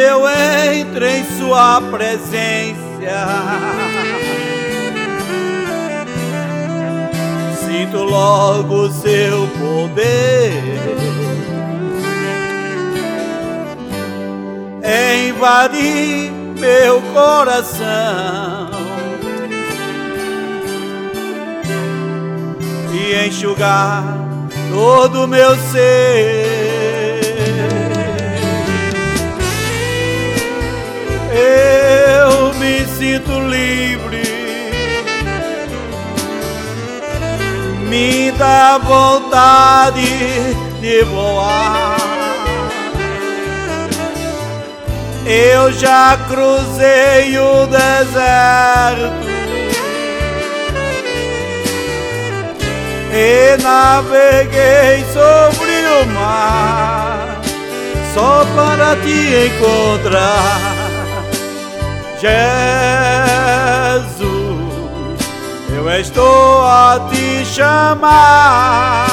eu entro em Sua presença, sinto logo o Seu poder. Invadir meu coração e enxugar todo meu ser. Me dá vontade de voar. Eu já cruzei o deserto e naveguei sobre o mar só para te encontrar, Jesus. Eu estou a te chamar.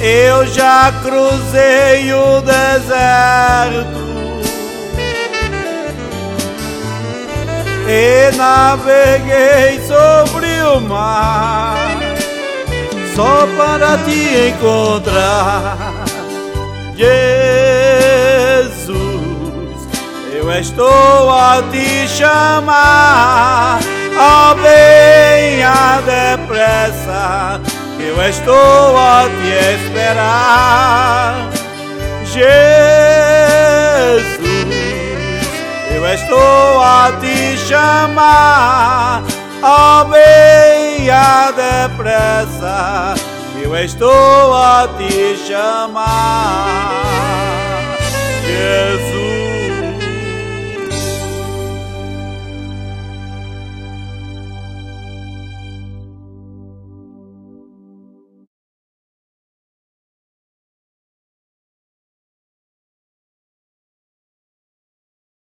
Eu já cruzei o deserto e naveguei sobre o mar só para te encontrar, Jesus. Eu estou a te chamar, oh, venha depressa eu estou a te esperar, Jesus. Te chamar, oh, depressa. Eu estou a te chamar.